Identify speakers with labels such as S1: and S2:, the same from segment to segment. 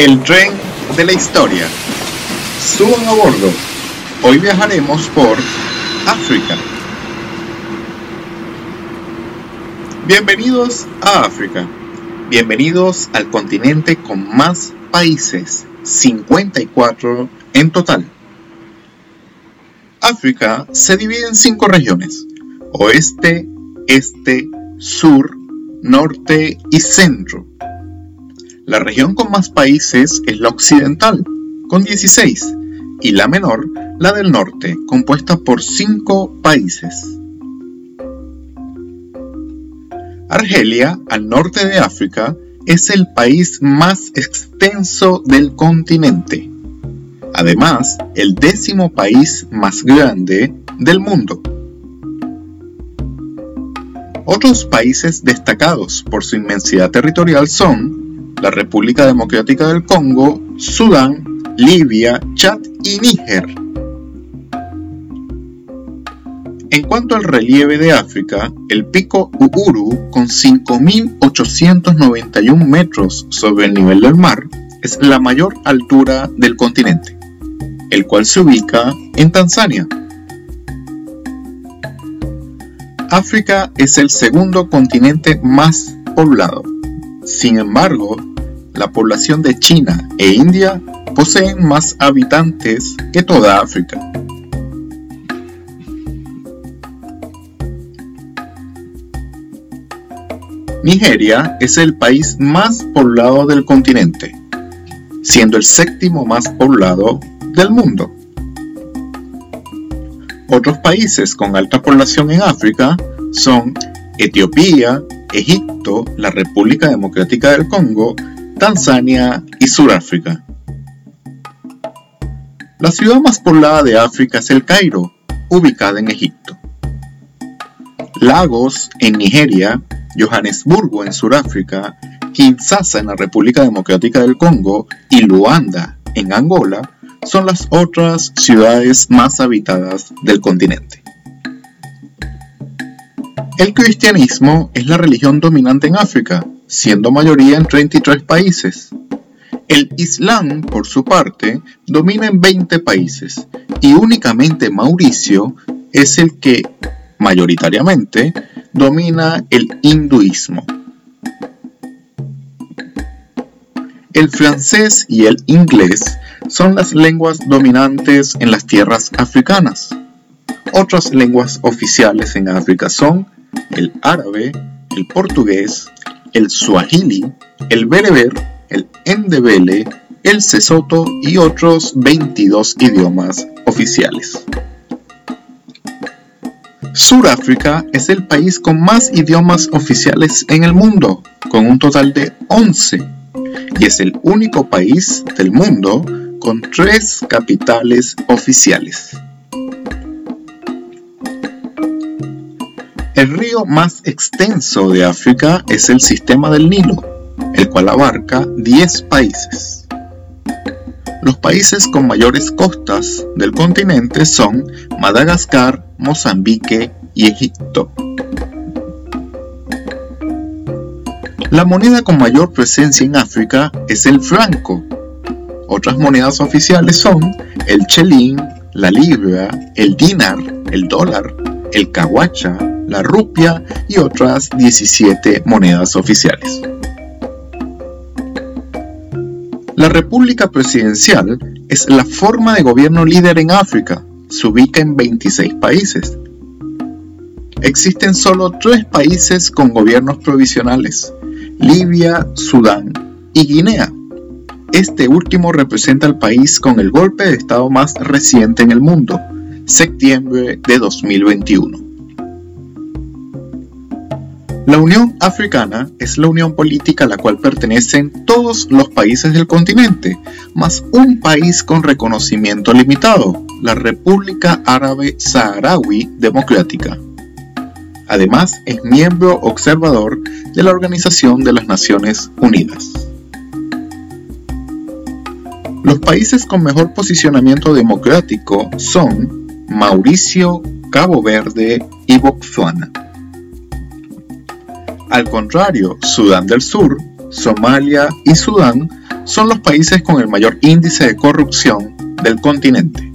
S1: El tren de la historia. Suban a bordo. Hoy viajaremos por África. Bienvenidos a África. Bienvenidos al continente con más países, 54 en total. África se divide en cinco regiones, oeste, este, sur, norte y centro. La región con más países es la occidental, con 16, y la menor, la del norte, compuesta por 5 países. Argelia, al norte de África, es el país más extenso del continente. Además, el décimo país más grande del mundo. Otros países destacados por su inmensidad territorial son la República Democrática del Congo, Sudán, Libia, Chad y Níger. En cuanto al relieve de África, el pico Uhuru, con 5.891 metros sobre el nivel del mar, es la mayor altura del continente el cual se ubica en Tanzania. África es el segundo continente más poblado. Sin embargo, la población de China e India poseen más habitantes que toda África. Nigeria es el país más poblado del continente, siendo el séptimo más poblado del mundo. Otros países con alta población en África son Etiopía, Egipto, la República Democrática del Congo, Tanzania y Sudáfrica. La ciudad más poblada de África es el Cairo, ubicada en Egipto. Lagos en Nigeria, Johannesburgo en Sudáfrica, Kinshasa en la República Democrática del Congo y Luanda en Angola son las otras ciudades más habitadas del continente. El cristianismo es la religión dominante en África, siendo mayoría en 33 países. El Islam, por su parte, domina en 20 países y únicamente Mauricio es el que, mayoritariamente, domina el hinduismo. El francés y el inglés son las lenguas dominantes en las tierras africanas. Otras lenguas oficiales en África son el árabe, el portugués, el suajili, el bereber, el endebele, el sesoto y otros 22 idiomas oficiales. Sudáfrica es el país con más idiomas oficiales en el mundo, con un total de 11 y es el único país del mundo con tres capitales oficiales. El río más extenso de África es el sistema del Nilo, el cual abarca 10 países. Los países con mayores costas del continente son Madagascar, Mozambique y Egipto. La moneda con mayor presencia en África es el franco. Otras monedas oficiales son el chelín, la libra, el dinar, el dólar, el cahuacha, la rupia y otras 17 monedas oficiales. La República Presidencial es la forma de gobierno líder en África. Se ubica en 26 países. Existen solo tres países con gobiernos provisionales, Libia, Sudán y Guinea. Este último representa al país con el golpe de Estado más reciente en el mundo, septiembre de 2021. La Unión Africana es la unión política a la cual pertenecen todos los países del continente, más un país con reconocimiento limitado, la República Árabe Saharaui Democrática. Además, es miembro observador de la Organización de las Naciones Unidas. Los países con mejor posicionamiento democrático son Mauricio, Cabo Verde y Botswana. Al contrario, Sudán del Sur, Somalia y Sudán son los países con el mayor índice de corrupción del continente.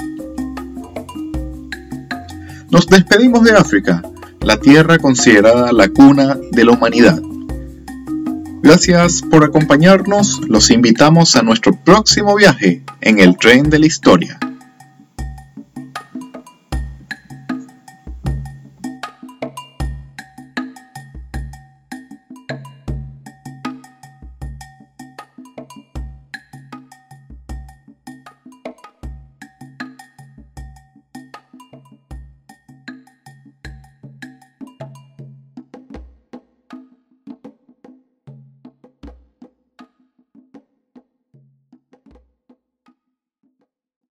S1: Nos despedimos de África, la tierra considerada la cuna de la humanidad. Gracias por acompañarnos, los invitamos a nuestro próximo viaje en el tren de la historia.